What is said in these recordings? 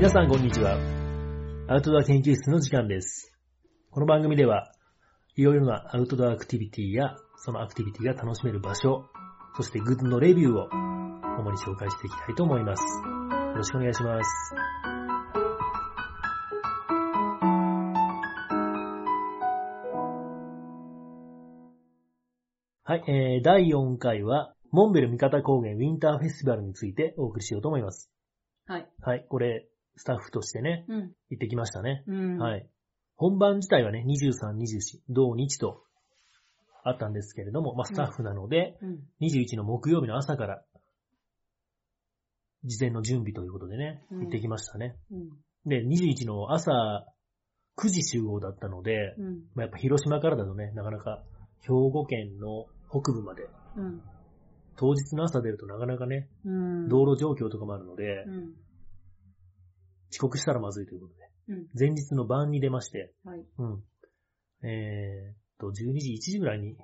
皆さんこんにちは。アウトドア研究室の時間です。この番組では、いろいろなアウトドアアクティビティや、そのアクティビティが楽しめる場所、そしてグッズのレビューを主に紹介していきたいと思います。よろしくお願いします。はい、えー、第4回は、モンベル三方高原ウィンターフェスティバルについてお送りしようと思います。はい。はい、これ、スタッフとしてね、うん。行ってきましたね。うん。。はいい。本番自体はね、23、24、同日とあったんですけれども、まあ、スタッフなので、うん。21の木曜日の朝から、事前の準備ということでね、うん行ってきましたね。うん。で、21の朝9時集合だったので、うん。まあ、やっぱ広島からだとね、なかなか兵庫県の北部まで、うん。当日の朝出るとなかなかね、うん。道路状況とかもあるので、うん。遅刻したらまずいということで、うん。前日の晩に出まして、はい。うん。えーっと、12時、1時ぐらいに、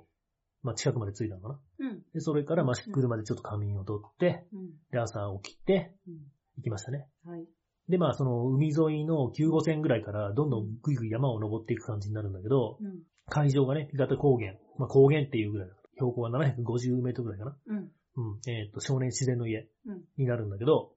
まあ、近くまで着いたのかな。うん。で、それから、まあ、車でちょっと仮眠を取って、うん。で、朝起きて、うん。行きましたね。はい。で、まあ、その、海沿いの9号線ぐらいから、どんどんぐいぐい山を登っていく感じになるんだけど、うん。会場がね、三方高原、まあ、高原っていうぐらい、標高が750メートルぐらいかな。うん。うん。えーっと、少年自然の家うん。になるんだけど、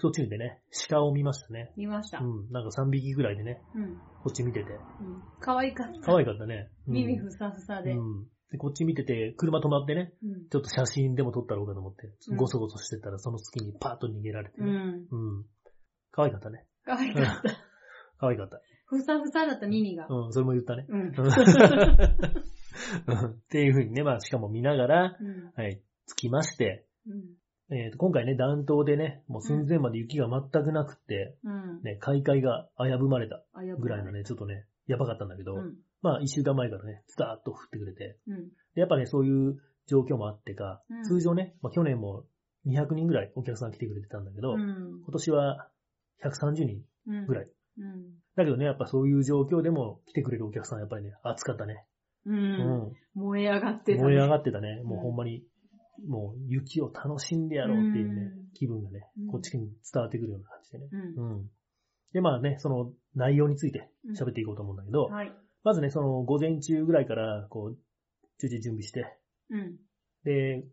途中でね、鹿を見ましたね。見ました。うん。なんか3匹ぐらいでね、うん。こっち見てて。うん。可愛かった。可愛かったね。うん耳ふさふさで。うん。で、こっち見てて、車止まってね、うん。ちょっと写真でも撮ったろうかと思って、うんゴソゴソしてたら、その隙にパーッと逃げられてね。うん。うん。可愛かったね。可愛かった。可愛かった。ふさふさだった耳が。うん、それも言ったね。うん。うんっていう風にね、まあ、しかも見ながら、うん。はい、着きまして、うん。えーと今回ね、暖冬でね、もう寸前まで雪が全くなくって、うん。ね、開会が危ぶまれたぐらいの。ね、ちょっとね、やばかったんだけど、うん。まあ、一週間前からね、スターッと降ってくれて、うん。でやっぱね、そういう状況もあってか、うん通常ね、まあ、去年も200人ぐらいお客さん来てくれてたんだけど、うん。今年は130人うん。ぐらい。うん。だけどね、やっぱそういう状況でも来てくれるお客さんやっぱりね、暑かったね。う。うん燃え上がってたね。燃え上がってたね。もううんほんまに、もう雪を楽しんでやろうっていうね、うん気分がねうん、こっちに伝わってくるような感じでね。うん。うん。で、まあね、その内容について喋っていこうと思うんだけど、はい。まずね、その午前中ぐらいから、こう、徐々に準備して、うん。で、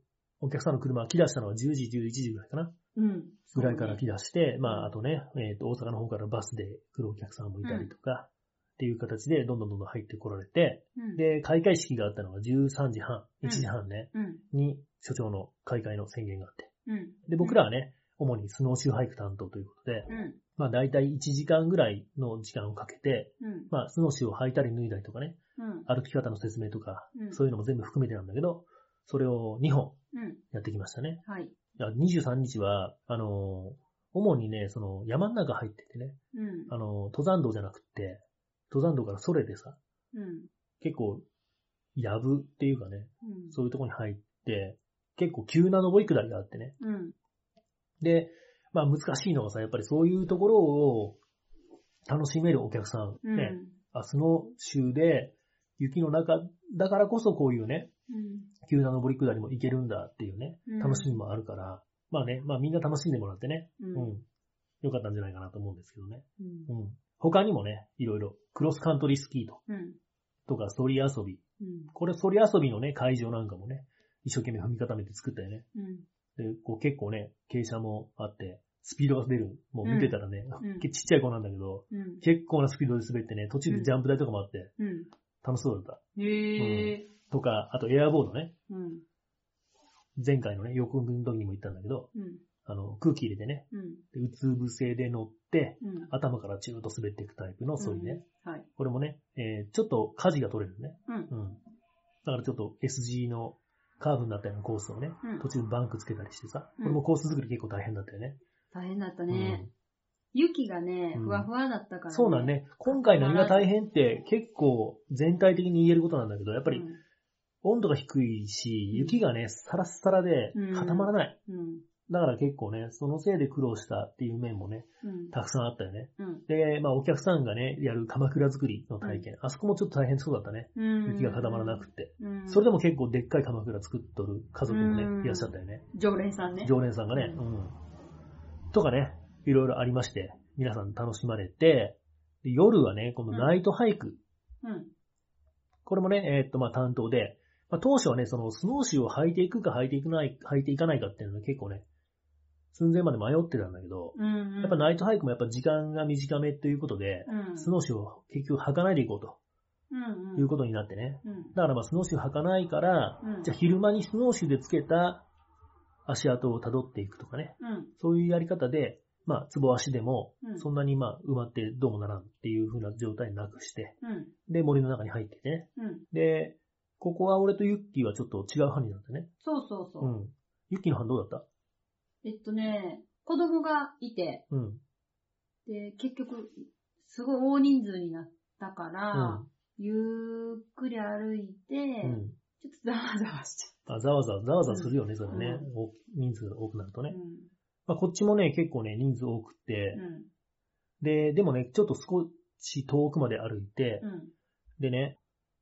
お客さんの車が来だしたのは10時、11時ぐらいかな。うん。ぐらいから来だして、まあ、あとね、えっ、と、大阪の方からバスで来るお客さんもいたりとか、っていう形でどんどんどんどん入ってこられて、うん。で、開会式があったのが13時半、うん1時半ね、うん。に所長の開会の宣言があって。うん。で、僕らはね、主にスノーシューハイク担当ということで、うん。まあ大体1時間ぐらいの時間をかけて、うん。まあスノーシューを履いたり脱いだりとかね、うん。歩き方の説明とか、うんそういうのも全部含めてなんだけど、それを2本うん。やってきましたね。はい。いや23日は、あのー主にね、その山の中入っててね、うん。あのー登山道じゃなくって、登山道からそれてさ、うん。結構、やぶっていうかね、うん。そういうとこに入って、結構急な登り下りがあってね。うん。で、まあ難しいのがさ、やっぱりそういうところを楽しめるお客さん、うん。ね、あ、スノーシューで雪の中だからこそこういうね、うん。急な登り下りも行けるんだっていうねうん、楽しみもあるから、まあね、まあみんな楽しんでもらってね、う。うんん、よかったんじゃないかなと思うんですけどね。うん。うん。他にもね、いろいろ、クロスカントリースキーとうん。とか、ソリ遊び。うん。これ、ソリ遊びのね、会場なんかもね、一生懸命踏み固めて作ったよね。うん。で、こう結構ね、傾斜もあって、スピードが出る。もう見てたらね、うん ちっちゃい子なんだけど、うん。結構なスピードで滑ってね、途中でジャンプ台とかもあって、うん。楽しそうだった。へえ。とか、あとエアボードね。うん。前回のね、横組の時にも言ったんだけど、うん。あの、空気入れてね、うつ伏せで乗って、うん。頭からチューッと滑っていくタイプのソリね。はい。これもね、えーちょっと舵が取れるね。うん。うん。だからちょっと SG のカーブになったようなコースをね、うん途中バンクつけたりしてさ、うんこれもコース作り結構大変だったよね。大変だったうね。ん雪がね、うんふわふわだったからね。そうなんね。今回何が大変って結構全体的に言えることなんだけど、やっぱりうん温度が低いし、雪がね、サラッサラで固まらない。うん。だから結構ね、そのせいで苦労したっていう面もね、うん。たくさんあったよね。うん。で、まあお客さんがね、やる鎌倉作りの体験。あそこもちょっと大変そうだったね。うん。雪が固まらなくって。うん。それでも結構でっかい鎌倉作っとる家族もねう、んいらっしゃったよね。常連さんね。常連さんがね。ううん。とかね、いろいろありまして、皆さん楽しまれて、で夜はね、このナイトハイク、うん。これもね、えーっと、まあ担当で、まあ当初はね、そのスノーシューを履いていくか履いていかない、履いていかないかっていうのが結構ね、寸前まで迷ってたんだけど、うんうん。やっぱナイトハイクもやっぱ時間が短めということで、うん。スノーシューを結局履かないでいこうとうんうん。いうことになってね。うん。だからまあスノーシュー履かないから、うんじゃあ昼間にスノーシューでつけた足跡を辿っていくとかね。うん。そういうやり方で、まあ、ツボ足でもう、んそんなにまあ、埋まってどうもならんっていう風な状態になくして、うん。で、森の中に入っててね。うん。で、ここは俺とユッキーはちょっと違う班になってね。そうそうそうう。ん。ユッキーの班どうだった？えっとね、子供がいて、うん。で、結局、すごい大人数になったかうらん、。ゆっくり歩いて、うん。ちょっとざわざわしちあ、ざわざわ、ざわざわするよね、うんそれね。お人数が多くなるとゃった。ね。まあ、こっちもね、結構ね、人数多くてう、ん。で、でもね、ちょっと少し遠くまで歩いてう、ん。でね、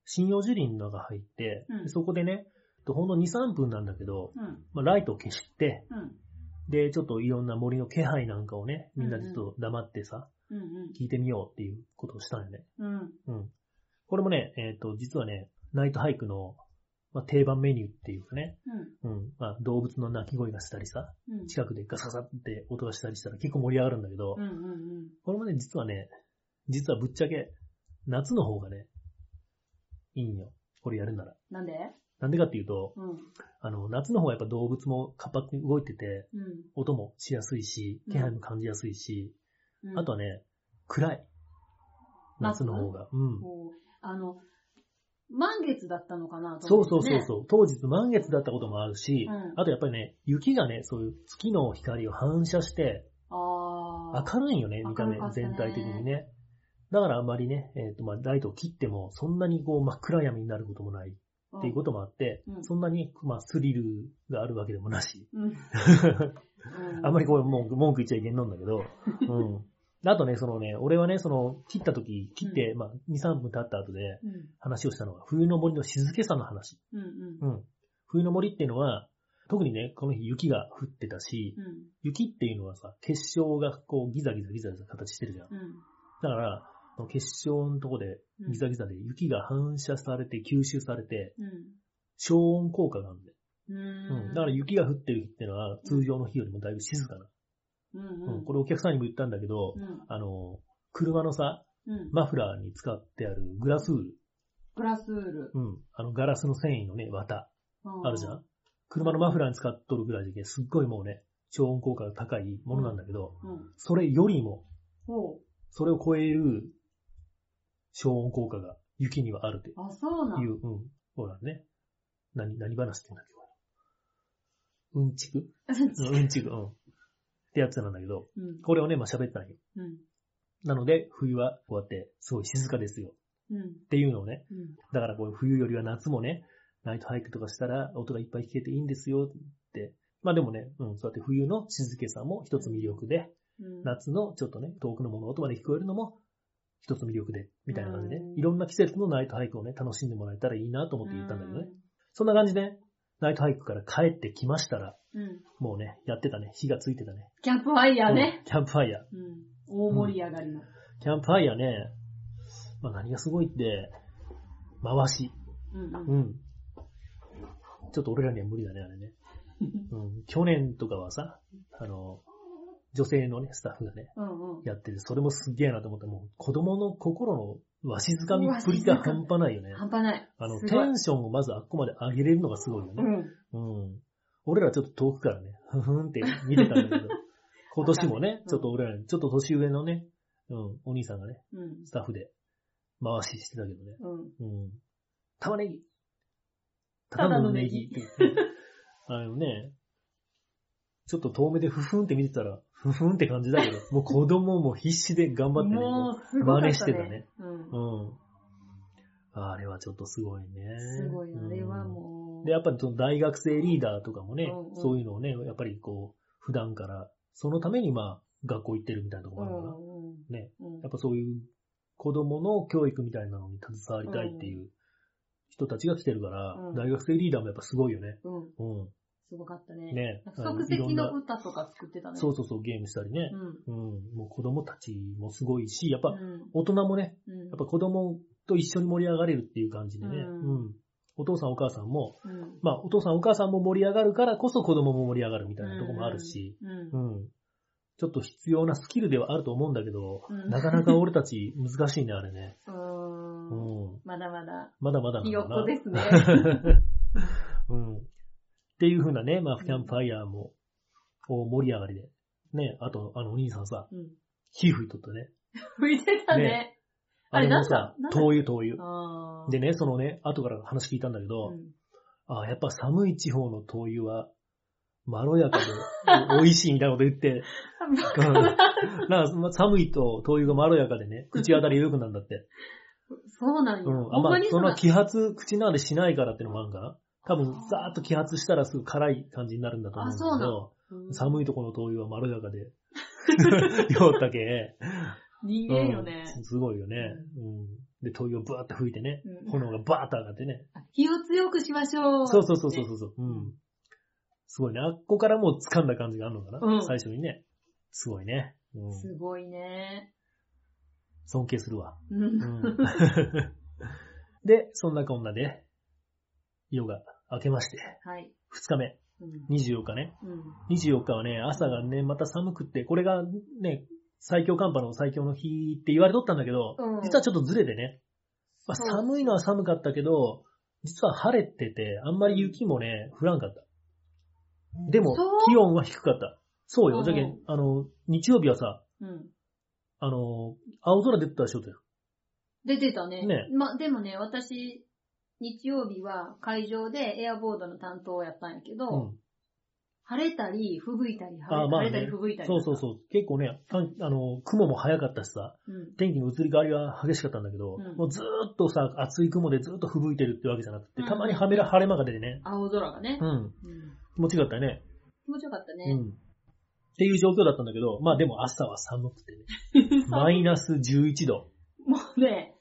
針葉樹林の中入って、そこでね、ほんの2、3分なんだけど、うん。まあ、ライトを消して、うん。で、ちょっといろんな森の気配なんかをね、みんなでちょっと黙ってさ、うん。聞いてみようっていうことをしたんよね。うん。うん。これもね、えっ、と、実はね、ナイトハイクの、まあ、定番メニューっていうかね、うん。うん。まあ、動物の鳴き声がしたりさ、うん。近くでガサガサって音がしたりしたら結構盛り上がるんだけど、うん。うん。これもね、実はね、実はぶっちゃけ、夏の方がね、いいんよ。これやるなら。なんで？なんでかっていうと、うん。あの、夏の方はやっぱ動物も活発に動いてて、うん。音もしやすいし、気配も感じやすいし、うん。あとはね、暗い。夏の方が。うん。あの、満月だったのかなとそうそうそうそう。当日満月だったこともあるし、うんあとやっぱりね、雪がね、そういう月の光を反射して。明るいんよね、見た目全体的にね。だからあんまりね、えっ、と、まあ、ライトを切っても、そんなにこう真っ暗闇になることもないっていうこともあって、うんそんなに、まあ、スリルがあるわけでもなし。うん。あんまりこう文句言っちゃいけんのんだけど、うん。あとね、そのね、俺はね、その、切った時、切って、まあ、2、3分経った後でうん。話をしたのが、冬の森の静けさの話。うん。うん。冬の森っていうのは、特にね、この日雪が降ってたし、うん。雪っていうのはさ、結晶がこうギザギザギザギザ形してるじゃん。うん。だから、その結晶のとこでうんギザギザで雪が反射されて吸収されて、うん。消音効果があるんで。ううん。ん。だから雪が降ってる日っていうのは通常の日よりもだいぶ静かな。うん。これお客さんにも言ったんだけど、うん。あの、車のさ、うん。マフラーに使ってあるグラスウール。グラスウール。うん。あのガラスの繊維のね、綿。あるじゃん？車のマフラーに使っとるぐらいで、すっごいもうね、超音効果が高いものなんだけど、うん。それよりも、ほそれを超える超音効果が雪にはあるとう。あ、そうなんいう、うん、そうだね。何、何話ってんだっけ、これ。うんちく？うんうんちく、うん。ってやつなんだけど、うん。これをね、まあ喋ったんよ。うん。なので、冬はこうやって、すごい静かですよ。うん。っていうのをね、うん。だからこう冬よりは夏もね、ナイトハイクとかしたら音がいっぱい聞けていいんですよって。まあでもね、うん、そうやって冬の静けさも一つ魅力で、うん。夏のちょっとね、遠くの物音まで聞こえるのも一つ魅力で、みたいな感じで、うんいろんな季節のナイトハイクをね、楽しんでもらえたらいいなと思って言ったんだけどね。そんな感じで、ナイトハイクから帰ってきましたら、うん。うん。もうね、やってたね、火がついてたね。キャンプファイヤーねうん。キャンプファイヤー。うん。大盛り上がりの。キャンプファイヤーね、まあ何がすごいって、回し。うんう。うんん。ちょっと俺らには無理だね、あれね。うん。去年とかはさ、あの、女性のね、スタッフがね、うんうん。やってる。それもすげえなと思って、もう子供の心のわしづかみっぷりが半端ないよね。半端ない。あの、テンションをまずあっこまで上げれるのがすごいよね。うん。うん。俺らちょっと遠くからね、ふふんって見てたんだけど、今年もねう、んちょっと俺らに、ちょっと年上のね、うん、お兄さんがね、うん。スタッフで回ししてたけどね。うん。うん。玉ねぎ。ただのネギ。あのね、ちょっと遠目でふふんって見てたら、ふふんって感じだけど、もう子供も必死で頑張ってね、もう。真似してたね。うん。うん。あれはちょっとすごいね。すごい、あれはうんもう。で、やっぱりその大学生リーダーとかもね、うんうんそういうのをね、やっぱりこう、普段から、そのためにまあ、学校行ってるみたいなとこうろがあるのかんうん。うんやっぱそういう子供の教育みたいなのに携わりたいっていう人たちが来てるから、うん大学生リーダーもやっぱすごいよね。うん。うん。すごかったね。ね即席の歌とか作ってたね。そうそうそう、ゲームしたりねう。ん。うん。もう子供たちもすごいし、やっぱうん。大人もね、うん。やっぱ子供と一緒に盛り上がれるっていう感じでね。ううんん。お父さんお母さんも、うん。まあお父さんお母さんも盛り上がるからこそ子供も盛り上がるみたいなとこもあるし、うん。うん。ちょっと必要なスキルではあると思うんだけど、うんなかなか俺たち難しいね、あれね。う。うんん。まだまだ、まだまだなんひよ。っこですね。うん。っていう風なね、まあ、キャンプファイヤーも、大盛り上がりで。ね、あと、あの、お兄さんさ、うん。火吹いとったね。吹いてたねね。あれなんだなん、だ灯油灯油。でね、そのね、後から話聞いたんだけど、うんあやっぱ寒い地方の灯油は、まろやかで、美味しいみたいなこと言って、うんなんかま寒いと灯油がまろやかでね、口当たり良くなるんだって。そうなんや。うん。あ、ほんまそんな揮発、口の中でしないからってのもあるんかな。多分、ザーッと揮発したらすぐ辛い感じになるんだと思うんだけど、うん寒いところの灯油はまろやかで、酔ったけ、人間よね。うんすごいよね。うん。で、灯油をブワーって吹いてね、うん炎がバーッと上がってね。火を強くしましょう。そうそうそうそうそう。うん。すごいね。あっこからもう掴んだ感じがあるのかな、うん最初にね。すごいね。うん。すごいね。尊敬するわ。で、そんなこんなで、夜が明けまして、はい。2日目、うん。24日ね。うん。24日はね、朝がね、また寒くって、これがね、最強寒波の最強の日って言われとったんだけど、うん実はちょっとずれてね、まあ、そう寒いのは寒かったけど、実は晴れてて、あんまり雪もね、降らんかった。でもそう、気温は低かった。そうよ。うんじゃけん、あの、日曜日はさ、うん。あの、青空出てたでしょって。出てたね。ねま、でもね、私、日曜日は会場でエアボードの担当をやったんやけど、うん。晴れたり、吹雪いたり、晴れ,、あまあね晴れたり、吹雪いたり。そうそうそう。結構ね、あの、雲も早かったしさ、う。うん。天気の移り変わりが激しかったんだけど、うんもうずーっとさ、厚い雲でずーっと吹雪いてるってわけじゃなくて、うんたまに晴れ晴れ間が出てね、青空がねう。ん、うん。気持ちよかったね。気持ちよかったうね。ん。っていう状況だったんだけど、まあでも朝は寒くてね、マイナス11度。もうね、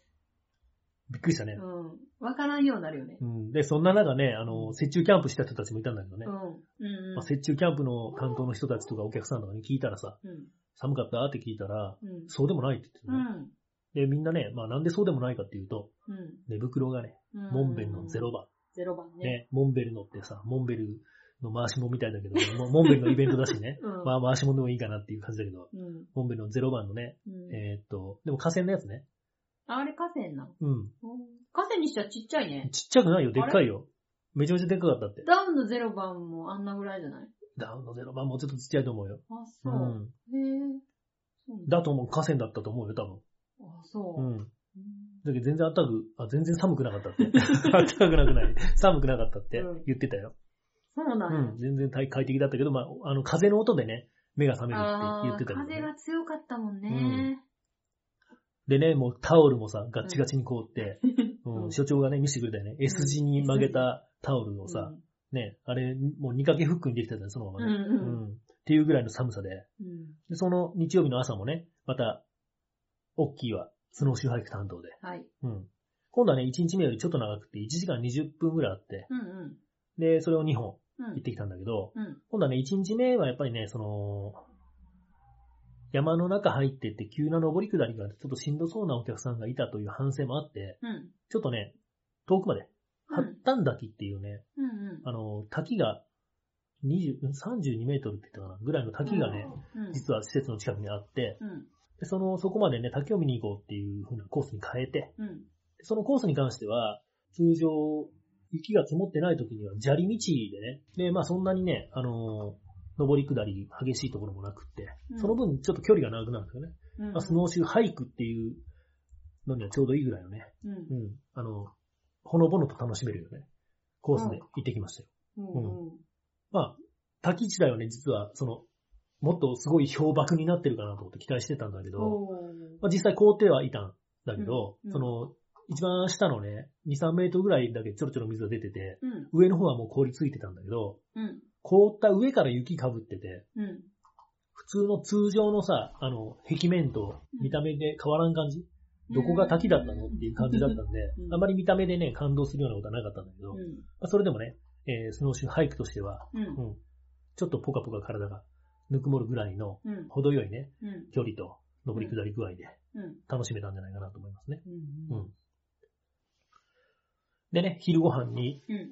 びっくりしたね。うん。わからんようになるよねう。ん。で、そんな中ね、あの、雪中キャンプした人たちもいたんだけどねう。ん。うん。まあ、雪中キャンプの担当の人たちとかお客さんとかに聞いたらさ、うん。寒かった？って聞いたら、うん。そうでもないって言ってたうね。ん。で、みんなね、まあなんでそうでもないかっていうと、うん。寝袋がね、うん。モンベルのゼロ番。ゼロ番ね。ね、モンベルのってさ、モンベルの回しもみたいだけど、モンベルのイベントだしね、うん。まあ回しもでもいいかなっていう感じだけど、うん。モンベルのゼロ番のね、うん。えーっと、でも河川のやつね。あれ河川な。うん。河川にしてはちっちゃいね。ちっちゃくないよ、でっかいよ。めちゃめちゃでっかかったって。ダウンのゼロ番もあんなぐらいじゃない？ダウンのゼロ番もうちょっとちっちゃいと思うよ。あ、うそう。ん。へえ。そうなんだだと思う、河川だったと思うよ、多分。あ、そうう。ん。うんだけど全然あったかく、あ、全然寒くなかったって。あったかくなくない。寒くなかったってうん言ってたよ。そうなんん。全然快快適だったけど、まあ、あの、風の音でね、目が覚めるあって言ってたけど、風ね。が強かったもんね。でね、もうタオルもさ、ガッチガチに凍って、うんうん所長がね、見せてくれたよね。S 字に曲げたタオルをさ、ね、あれ、もう2掛けフックにできてたよね、そのままね。うんうんっていうぐらいの寒さで。うん。で、その日曜日の朝もね、また、オッキーは、スノーシューハイク担当で。はい。うん。今度はね、1日目よりちょっと長くて、1時間20分ぐらいあって、うんうん。で、それを2本うん行ってきたんだけど、うん。今度はね、1日目はやっぱりね、その、山の中入ってって急な登り下りがちょっとしんどそうなお客さんがいたという反省もあって、うん。ちょっとね、遠くまで、うん八丹滝っていうね、うんうん。あの、滝が20、32メートルって言ったかな、ぐらいの滝がね、うん、実は施設の近くにあって、うん。でその、そこまでね、滝を見に行こうっていう風なコースに変えて、そのコースに関しては、通常、雪が積もってない時には砂利道でね、で、まあそんなにね、あのー登り下り激しいところもなくって、うんその分ちょっと距離が長くなるんですよね。うん。まあ、スノーシューハイクっていうのにはちょうどいいぐらいのね、うん。うん、あの、ほのぼのと楽しめるよね、コースで行ってきましたよ。うん。うん。まあ、滝自体はね、実は、その、もっとすごい氷瀑になってるかなと思って期待してたんだけど、まあ、実際凍ってはいたんだけど、その、一番下のね、2、3メートルぐらいだけちょろちょろ水が出てて、うん。上の方はもう凍りついてたんだけど、うん。凍った上から雪かぶってて、うん。普通の通常のさ、あの、壁面と見た目で変わらん感じ、どこが滝だったのっていう感じだったんで、うんあまり見た目でね、感動するようなことはなかったんだけど、まうん。あ、それでもね、えースノーシューハイクとしては、うん。うん。ちょっとポカポカ体がぬくもるぐらいのうん。程よいね、うん。距離と上り下り具合でうん。楽しめたんじゃないかなと思いますね。うん。うん。でね、昼ご飯にうん。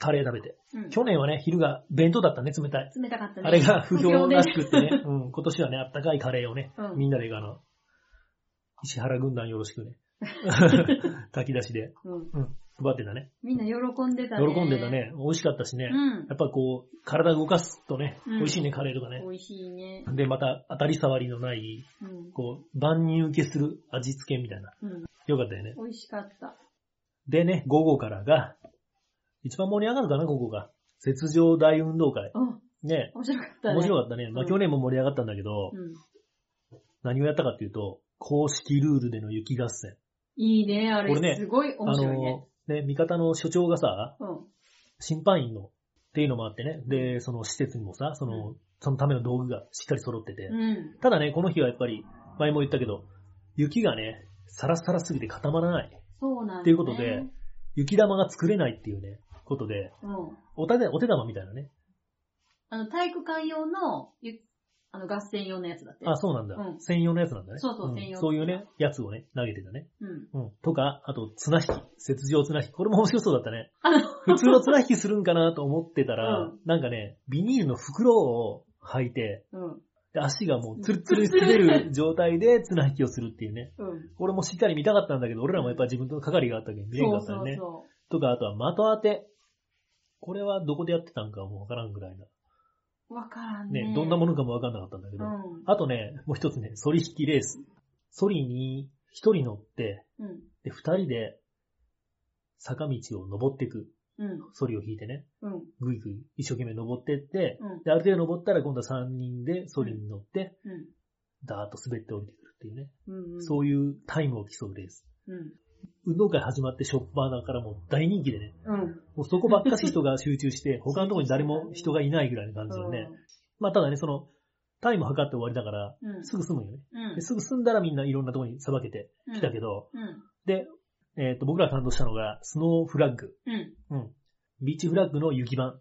カレー食べて。うん。去年はね、昼が弁当だったね、冷たい。冷たかったね。あれが不評らし不くってね、うん、今年はね、あったかいカレーをね、うんみんなであの、石原軍団よろしくね、炊き出しで、うん。うん、配ってたね。みんな喜んでたね。喜んでた。ね。美味しかったしね。うんやっぱこう、体動かすとね、うん美味しいね、カレーとかね。美味しいね。で、また当たり障りのない、うん。こう、万人受けする味付けみたいな。うん。よかったよね。美味しかった。でね、午後からが、一番盛り上がるかな、午後が。雪上大運動会。うん。ね。面白かったね。面白かったね。まあうん去年も盛り上がったんだけど、うん。何をやったかっていうと、公式ルールでの雪合戦。いいね、あれ。これねすごい面白いね。あの、ね、味方の所長がさ、うん。審判員の、っていうのもあってね、で、その施設にもさ、その、そのための道具がしっかり揃ってて、うん。ただね、この日はやっぱり、前も言ったけど、雪がね、サラサラすぎて固まらない。そうなんだ、ね。っていうことで、雪玉が作れないっていうね、ことで、うん。お手お手玉みたいなね。あの、体育館用の、ゆあの、合戦用のやつだって。あ、そうなんだ。うん専用のやつなんだね。そうそうん専用そういうね、やつをね、投げてたね。うん。うん。とか、あと、綱引き。雪上綱引き。これも面白そうだったね。あの、普通の綱引きするんかなと思ってたら、うんなんかね、ビニールの袋を履いて、うん。で足がもうツルツルに滑る状態で綱引きをするっていうね。うん。俺もしっかり見たかったんだけど、俺らもやっぱ自分と係があったけど見れそうそうったよね。そとか、あとは的当て。これはどこでやってたんかもうわからんぐらいな。う。わからんね。ね、どんなものかもわかんなかったんだけど。うん。あとね、もう一つね、ソリ引きレース。ソリに一人乗って、うん。で、二人で坂道を登っていく。うん。ソリを引いてね、うん。ぐいぐい一生懸命登ってって、うん。で、ある程度登ったら今度は三人でソリに乗って、うん。ダーッと滑って降りてくるっていうね。うん。そういうタイムを競うレース。うん。運動会始まってショッパーだからもう大人気でね。うん。もうそこばっかし人が集中して、他のところに誰も人がいないぐらいの感じだよね。まあただね、その、タイム測って終わりだから、うん。すぐ済むよね。うん。ですぐ済んだらみんないろんなところにさばけてうん。きたけど、うん。で、えっ、と、僕らが担当したのが、スノーフラッグ。うん。うん。ビーチフラッグの雪版。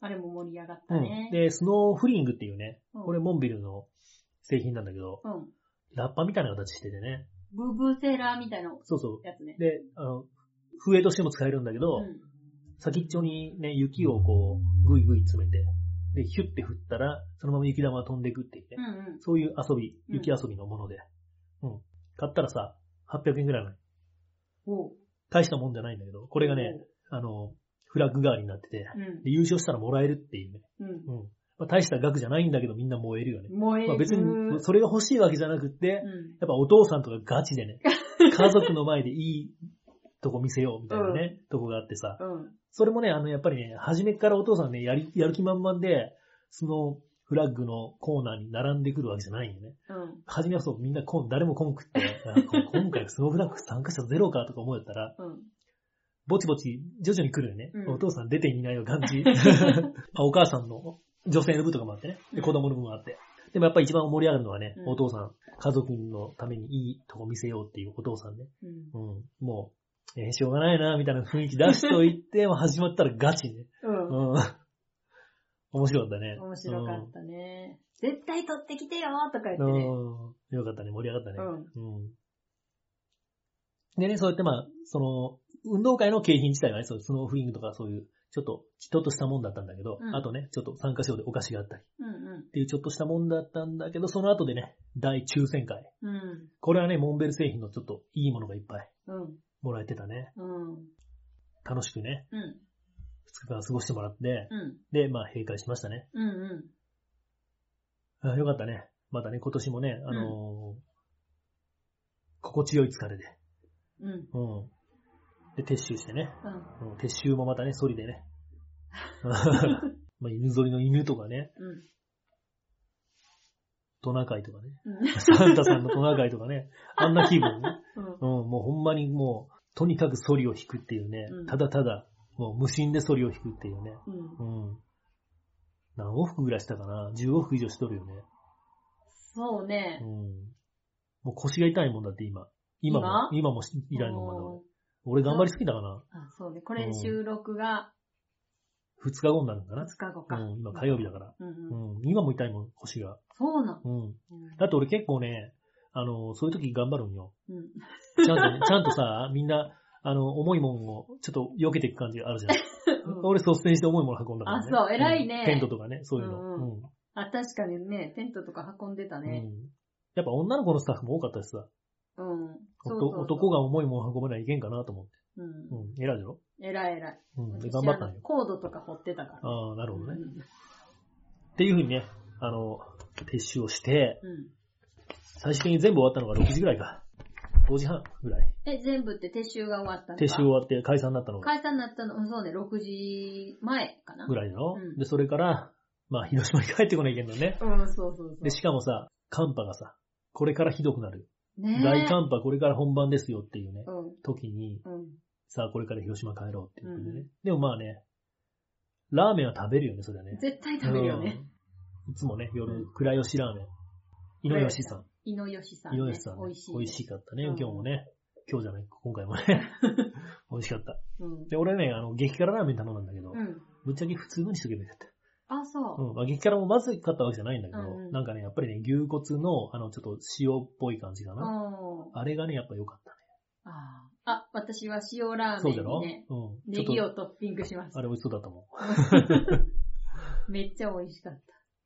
あれも盛り上がったうんね。。で、スノーフリングっていうね、うんこれモンビルの製品なんだけど、うん。ラッパみたいな形しててね。ブーブーセーラーみたいなそうそやつねう。。で、あの、笛としても使えるんだけど、うん。先っちょにね、雪をこう、ぐいぐい詰めて、で、ヒュッて振ったら、そのまま雪玉が飛んでいくっていうね。うんうん。そういう遊び、うん雪遊びのもので。うん。買ったらさ、800円くらいなの。おう大したもんじゃないんだけど、これがね、、あの、フラッグ代わりになってて、うん。で優勝したらもらえるっていうね。うん。うん。まあ、大した額じゃないんだけどみんな燃えるよね。燃える。まあ、別にそれが欲しいわけじゃなくって、うん。やっぱお父さんとかガチでね、家族の前でいいとこ見せようみたいなね、とこがあってさ、うん。それもね、あの、やっぱりね、初めからお父さんね、やり、やる気満々で、そのフラッグのコーナーに並んでくるわけじゃないよね。うん。初めはそう、みんなこん、誰もコンクって、今回スノーフラッグ参加者ゼロかとか思ったら、うん。ぼちぼち徐々に来るよね。うんお父さん出ていないよ感じ。あお母さんの女性の部とかもあってね。で、子供の部もあって。でもやっぱり一番盛り上がるのはね、うんお父さん、家族のためにいいとこ見せようっていうお父さんね。うん。うん。もう、えーしょうがないな、みたいな雰囲気出しといて、始まったらガチね。うん。うん。面白かったね。面白かったね。絶対取ってきてよとか言ってうん。ね。うん。よかったね、盛り上がったね。うん。うん。でね、そうやってまあ、その、運動会の景品自体がね、そうスノーフリングとかそういう、ちょっと、ちょっとしたもんだったんだけど、うんあとね、ちょっと参加賞でお菓子があったり、っうんていうちょっとしたもんだったんだけど、その後でね、大抽選会。うん。うん。これはね、モンベル製品のちょっといいものがいっぱいうん。もらえてたね。うん。楽しくね、うん。2日間過ごしてもらって、うん。で、まあ、閉会しましたね。うん。うん。あよかったね。またね、今年もね、あのー心地よい疲れで、うん。うん。で、撤収してね、うん。うん撤収もまたね、ソリでね。まあ、犬ぞりの犬とかね、うん。トナカイとかね。うん。サンタさんのトナカイとかね。あんな気分ね。うん。うん、もうほんまにもう、とにかくソリを引くっていうね。うんただただ、もう無心でソリを引くっていうね。うん。うん。何往復ぐらいしたかな ?10 往復以上しとるよね。そうねうん。。もう腰が痛いもんだって今。今も、今？も痛いもんまだ俺。俺頑張りすぎたかなあ、そうね。これ収録が2日後になるんかな2。日後か。うん、今火曜日だから。うんうん。うん、今も痛いもん、腰が。そうなん。うん。うんだって俺結構ね、あの、そういう時頑張るんよ。うん。ちゃんとね、ちゃんとさ、みんな、あの、重いもんをちょっと避けていく感じあるじゃん。俺率先して重いもの運んだから、ね。あそう偉いねうんテントとかね、そういうの。うんうんあ、確かにね、テントとか運んでたね。うんやっぱ女の子のスタッフも多かったしさ、うん。そうそうそう男が重いもん運ばないといけんかなと思って。うん。うん、偉いだろ？偉い偉い。うん、で私頑張ったんよ。コードとか掘ってたから。ああ、なるほどね。うんっていうふうにね、あの、撤収をして、うん。最終的に全部終わったのが6時ぐらいか。5時半ぐらい。え、全部って撤収が終わったのか撤収終わって解散になったのが解散になったの、うんそうね、6時前かな。ぐらいだろ、うんで、それから、まあ、広島に帰ってこないけんのね。うん、そうそうそう。で、しかもさ、寒波がさ、これからひどくなる。大寒波これから本番ですよっていうね、うん、時に、うん。さあこれから広島帰ろうっていうことでね。うんでもまあね、ラーメンは食べるよね、それはね。絶対食べるよね。うん。いつもね、夜、倉吉ラーメン。井上吉さん。井の吉さん、ね。井上吉さん、ね。美味しい。美味しかったね、うん今日もね。今日じゃない、今回もね。美味しかった。うん。で、俺ね、あの、激辛ラーメン頼んだんだけど、うん。ぶっちゃけ普通のにしとけばよかった。あ、そう。うん。まあ、激辛もまずかったわけじゃないんだけど、うんうんなんかね、やっぱりね、牛骨の、あの、ちょっと塩っぽい感じかな。うん。あれがね、やっぱ良かったね。あーあ、私は塩ラーメンそうじゃろ？にね、うん。ネちょっギをトッピングしましと、あれ美味しそうだったもた。めっちゃ美味しかっ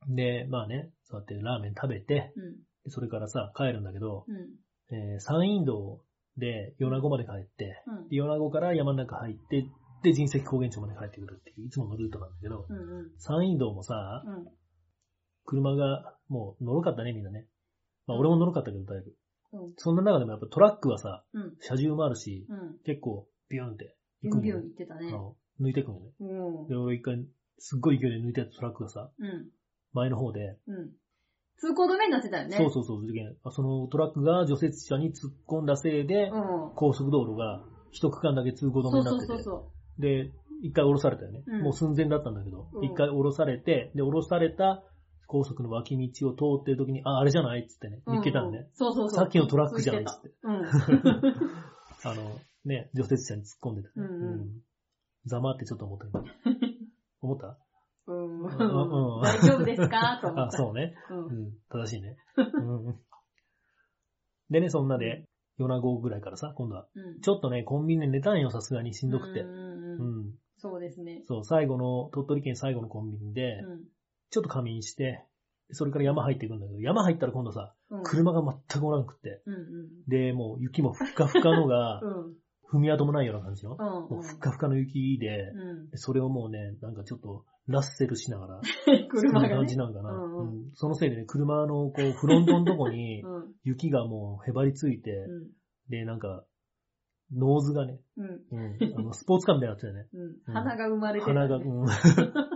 た。ん。で、まあね、そうやってラーメン食べて、うん。でそれからさ、帰るんだけど、うん。えー山陰道で米子まで帰って、うん。で米子から山の中入って、で、神石高原町まで帰ってくるっていう、いつものルートなんだけど、うん。うん。山陰道もさ、うん。車がもう乗ろかったね、みんなね。まあうん俺も乗ろかったけど、だいぶ。うん。そんな中でもやっぱトラックはさ、うん。車重もあるし、うん。結構ビューンってビュンビュン行くんよね言ってたね。あの抜いてくのね。うん。で、俺一回、すっごい勢いで抜いたやつトラックがさ、うん。前の方で、うん。通行止めになってたよね。そうそうそう、でそのトラックが除雪車に突っ込んだせいで、うん。高速道路が一区間だけ通行止めそうになってて、そうそうそで、一回降ろされたよね。うんもう寸前だったんだけど、うん一回降ろされて、で、降ろされた高速の脇道を通ってる時に、あ、あれじゃないっつってね、う。見つけたのね。うんうん。そうそうそう。さっきのトラックじゃんっついてつって。た。うん。あの、ね、除雪車に突っ込んでた、ね。うんうんざまってちょっと思ったけど。思った？うん。うん 大丈夫ですか？と思あ、った。そうね。う。うんん、正しいね。うんでね、そんなで、米子ぐらいからさ、今度は、うん。ちょっとね、コンビニで寝たんよ、さすがにしんどくて。ううんうんうん。ん。そうですね。そう、最後の、鳥取県最後のコンビニで、うん。ちょっと仮眠して、それから山入っていくんだけど、山入ったら今度さ、うん。車が全くおらんくって、うんうん。で、もう雪もふっかふかのが う、ん。踏み跡もないような感じの、うん。もうふっかふかの雪で、うん。でそれをもうね、なんかちょっと、ラッセルしながら、車がねそんな感じ。なんかな、うんうんうんそのせいでね、車のこう、フロントのとこに う、ん。雪がもうへばりついて、うん。で、なんか、ノーズがね、うん。うん、あのスポーツカーみたいになってたよね。うん。鼻が生まれてたね。鼻が、うん。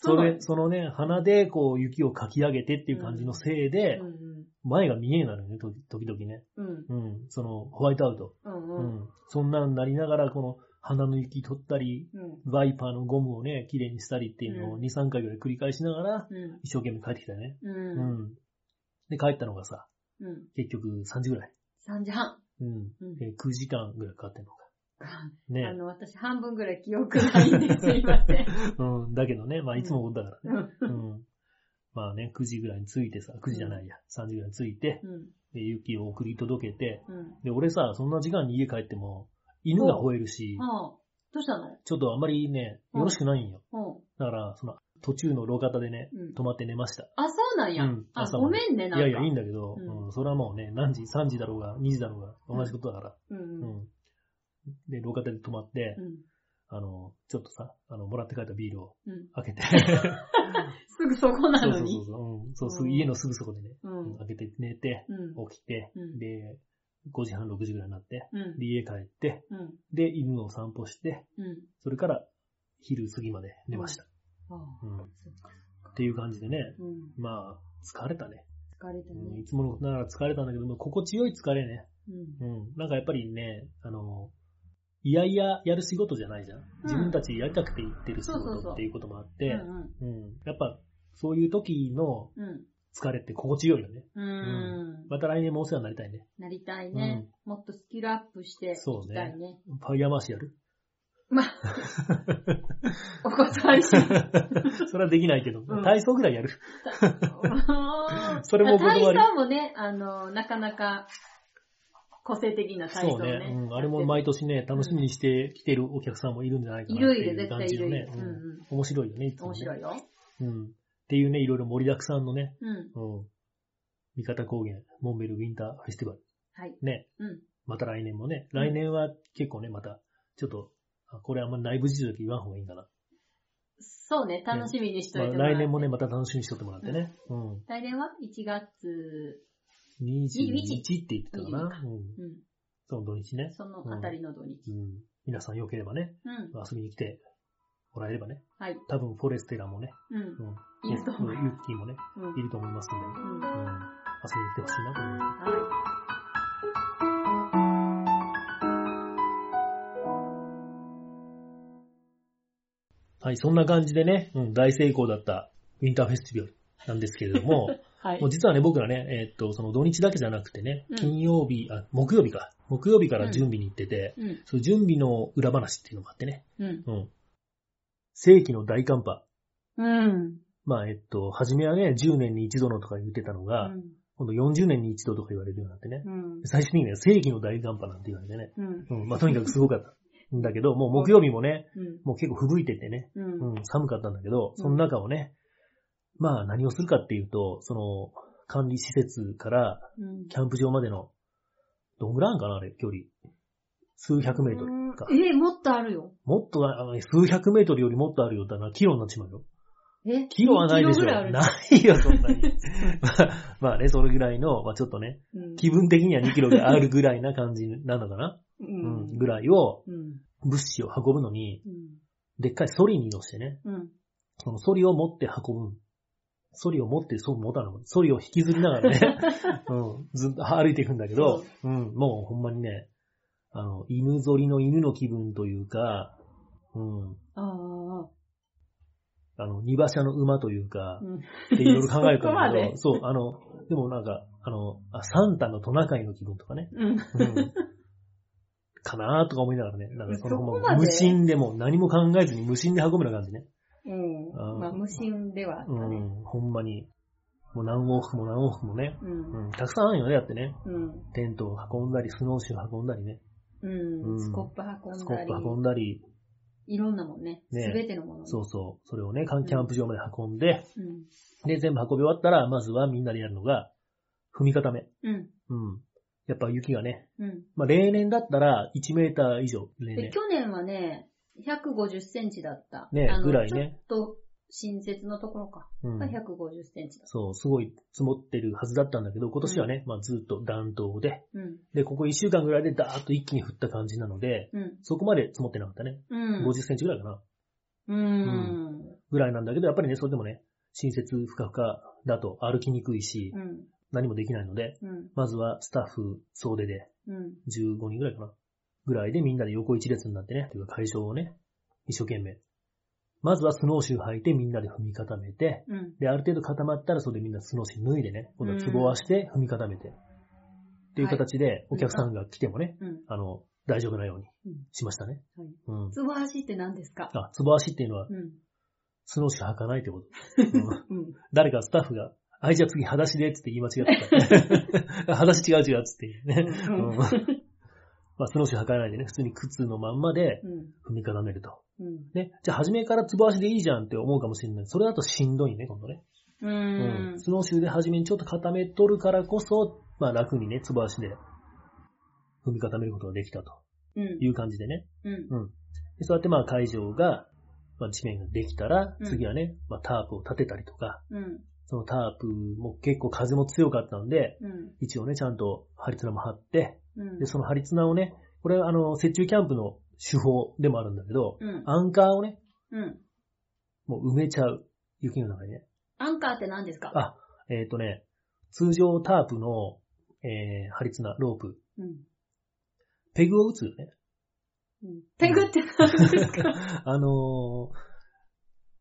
それ、そのね、鼻でこう雪をかき上げてっていう感じのせいでう、ん前が見えなるよね、と時々ね。うん。うん。うん。その、ホワイトアウト。うん。ううん。ん。そんなんなりながら、この鼻の雪取ったり、うん。ワイパーのゴムをね、綺麗にしたりっていうのをうん2、3回ぐらい繰り返しながら、うん。一生懸命帰ってきたよね。う。うんん。で、帰ったのがさ、うん。結局3時ぐらい。3時半。うん。うん。えー9時間ぐらいかかってんのか。あ ね。の、私半分ぐらい記憶ないんですいません。うん。だけどね、まあいつもことだからね。うん。うん。まあね、9時ぐらいに着いてさ、9時じゃないや、3時ぐらいに着いて、うん。で、雪を送り届けて、うん。で、俺さ、そんな時間に家帰っても、犬が吠えるし、ああ。どうしたの？ちょっとあんまりね、うんよろしくないんよ。うん。だから、その、途中の路肩でね、うん泊まって寝ました。あ、そうなんや。うんあ、朝までごめんね、なんか。いやいや、いいんだけど、ううんん、それはもうね、何時、3時だろうが、2時だろうが、同じことだから。うん。ううん。ん。で、廊下で泊まって、うん。あの、ちょっとさ、あの、もらって帰ったビールをうん。開けて、すぐそこなそうのに。そうそうそう、うん、そうすうんぐ家のすぐそこでね、うん。開けて寝て、うん。起きて、うんで、5時半、6時ぐらいになって、うんで、。家帰って、うん。で、犬を散歩して、うん。それから昼過ぎまで寝ました。っ。ていう感じでね、うん。まあ、疲れたね。疲れたねうんい。つものことながら疲れたんだけど、心地よい疲れね。うん。うん。なんかやっぱりね、あの、いやいややる仕事じゃないじゃん。自分たちやりたくて行ってる仕そうそうそう事っていうこともあって、うんうん。やっぱ、そういう時のうん。疲れって心地よいよね。うん。うん。また来年もお世話になりたいね。なりたいね。もっとスキルアップしていきそうねたいね。ファイヤーマーシャルまあ、お断りし。それはできないけど、うん体操ぐらいやる。それもお断り体操もね、あの、なかなか個性的な体操そうね。ね、うん。あれも毎年ね、楽しみにして来てるお客さんもいるんじゃないかなっているいる、絶いう感対いるいる。。じのねうんうんうん。面白いよね、いつもね。面白いよ。うん。っていうね、いろいろ盛りだくさんのね、うん。うん。三方高原、モンベルウィンターフェスティバル。はい。ね。うん。また来年もね、来年は結構ね、また、ちょっと、あこれあんま内部事情で言わん方がいいんかな。そうね、楽しみにしとまあいてもらって。来年もね、また楽しみにしとってもらってね。うん。来年は1月、21って言ってたかな。21うん。うん。その土日ね。そのあたりの土日。うん。皆さん良ければね、うん。遊びに来てもらえればね。はい。多分、フォレステラもね、うん。うん。いると思うユッキーもね、うん。いると思いますんで、うん。うん。遊びに来てほしいなと思います。ははい、そんな感じでね、うん、大成功だったウィンターフェスティバルなんですけれども、い。はいもう。実はね、僕らね、えーっと、その土日だけじゃなくてねうん、金曜日、あ、木曜日か。木曜日から準備に行ってて、うん。そういう準備の裏話っていうのがあってね、うん。うん。世紀の大寒波。うん。まあ、えっと、初めはね、10年に一度のとか言ってたのが、今度40年に一度とか言われるようになってね。うん。最終的にね、世紀の大寒波なんて言われてね。うん。うん。まあ、とにかくすごかった。んだけど、もう木曜日もね、うん。もう結構吹雪いててね、うん。うん、寒かったんだけど、その中をね、まあ何をするかっていうと、その、管理施設からうん。キャンプ場までの、どんぐらいあるんかなあれ、距離？数百メートルか。え、もっとあるよ。もっとあ、数百メートルよりもっとあるよ。だな、キロになっちまうよ。え？キロはないでしょ。ないよ、そんなに。まあ、まあね、それぐらいの、まあちょっとね、うん気分的には2キロがあるぐらいな感じなのかな。ぐらいを、うん。物資を運ぶのに、うん。でっかいソリに乗してね、うん。そのソリを持って運ぶ。ソリを持って、そう持たない。ソリを引きずりながらね、うん、ずっと歩いていくんだけど、うん、もうほんまにね、あの、犬ぞりの犬の気分というか、うん、ああ。あの、二馬車の馬というか、うん。っていろいろ考えるとそこまでそう、あの、でもなんか、あの、あサンタのトナカイの気分とかね、うん。うん、かなーとか思いながらね、なんかそのまで無心でも何も考えずに無心で運ぶような感じね。うん。まあ、無心ではね。うん、ほんまに。もう何往復も何往復もね。うん。うん、たくさんあるよね、だってね。うん。テントを運んだり、スノーシュー運んだりね。う。うんんスコップ運スコッんだり。プ運んだり、いろんなもんね。すねべてのもの。そうそう。それをね、キャンプ場まで運んで、うん。で、全部運び終わったら、まずはみんなでやるのが、踏み固め。うん。うん。やっぱ雪がね、うん。まあ例年だったら1メーター以上、例で、年。去年はね、150センチだった。ねあのぐらいねちょっと、新設のところか。うんが150センチだ。そう、すごい積もってるはずだったんだけど、今年はね、まあずっと暖冬で、うん。で、ここ1週間ぐらいでダーッと一気に降った感じなので、うん。そこまで積もってなかったね。うん。50センチぐらいかな。うん。ぐらいなんだけど、やっぱりね、それでもね、新設ふかふかだと歩きにくいし、うん。何もできないので、うん。まずはスタッフ総出でうん。15人ぐらいかな。ぐらいでみんなで横一列になってね、というか会場をね、一生懸命。まずはスノーシュー履いてみんなで踏み固めて、うん。で、ある程度固まったらそれでみんなスノーシュー脱いでね、今度は壺をして踏み固めて。っていう形でお客さんが来てもね、うん。あの、大丈夫なようにうんしましたね。はい。うん。つぼ足って何ですか？あ、壺足っていうのはうん。スノーシュー履かないってこと。うんうん。誰かスタッフが、あ、じゃあ次裸足でって言い間違ってた。裸足違う違うっつってね。うんうんまあ、スノーシュー履かないでね、普通に靴のまんまでうん。踏み固めると。うん。ね。じゃあ初めからつぼ足でいいじゃんって思うかもしれない。それだとしんどいね、今度ね。ううんん。スノーシューで初めにちょっと固めとるからこそ、まあ楽にね、つぼ足で踏み固めることができたとうん。いう感じでね。うん。うん。でそうやってまあ会場が、まあ地面ができたらう、ん次はね、まあタープを立てたりとか、うん。そのタープも結構風も強かったんで、うん。一応ね、ちゃんと張り綱も張って、うん。で、その張り綱をね、これはあの、雪中キャンプの手法でもあるんだけど、うん。アンカーをね、うん。もう埋めちゃう。雪の中にね。アンカーって何ですか？あ、えっ、とね、通常タープの、えー、張り綱、ロープ、うん。ペグを打つよね。うんペグって何ですか？あのー、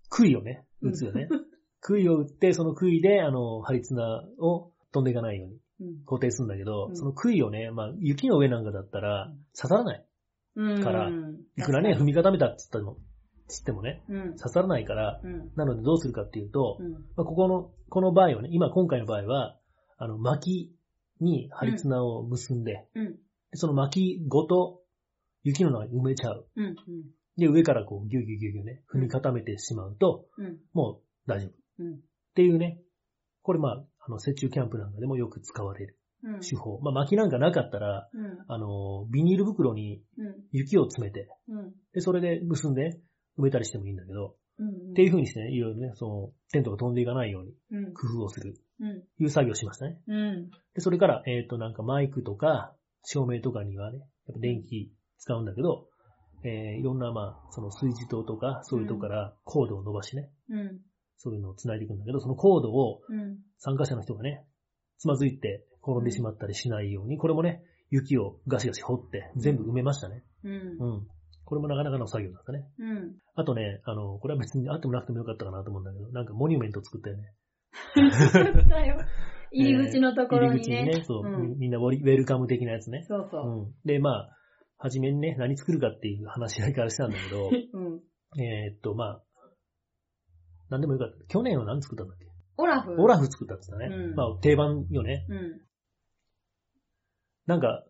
杭をね、打つよね。杭を打って、その杭で、あの、張り綱を飛んでいかないようにうん。固定するんだけど、うんその杭をね、まあ、雪の上なんかだったらうん刺さらない。うん。からうんいくらね、踏み固めたって言ったの、つってもね、うん。刺さらないから、うん。なのでどうするかっていうと、うん。まあ、ここの、この場合はね、今今回の場合は、あの、薪に針綱を結んで、うん。でその薪ごと雪の中に埋めちゃう。うん。うん。で、上からこうギュギュギュギュね、踏み固めてしまうと、うん。もう大丈夫。っうん。ていうね、これまあ、あの、雪中キャンプなんかでもよく使われるうん。手法。まあ、薪なんかなかったら、うん。あの、ビニール袋にうん。雪を詰めて、うん。で、それで結んで埋めたりしてもいいんだけど、うん。っていう風にしてね、いろいろね、その、テントが飛んでいかないようにうん。工夫をする、うん。いう作業をしましたね。うん。で、それから、えっ、と、なんかマイクとか、照明とかにはね、やっぱ電気使うんだけど、えーいろんな、まあ、その水磁灯とか、そういうとこからコードを伸ばしてね、うん。そういうのを繋いでいくんだけど、そのコードをうん。参加者の人がね、つまずいて転んでしまったりしないように、これもね、雪をガシガシ掘って全部埋めましたね。うん。うん。これもなかなかの作業だったね。うん。あとね、あの、これは別にあってもなくてもよかったかなと思うんだけど、なんかモニュメント作ったよね。だよ。入り口のところにね。入り口にね、そう、うんみみんなウェルカム的なやつね。そうそう。うん。で、まあ、はじめにね、何作るかっていう話し合いからしたんだけど、うん。えーっと、まあ、なんでもよかった。去年は何作ったんだっけ？オラフ。オラフ作ったって言ったね。うんまあ、定番よね。うん。なんか、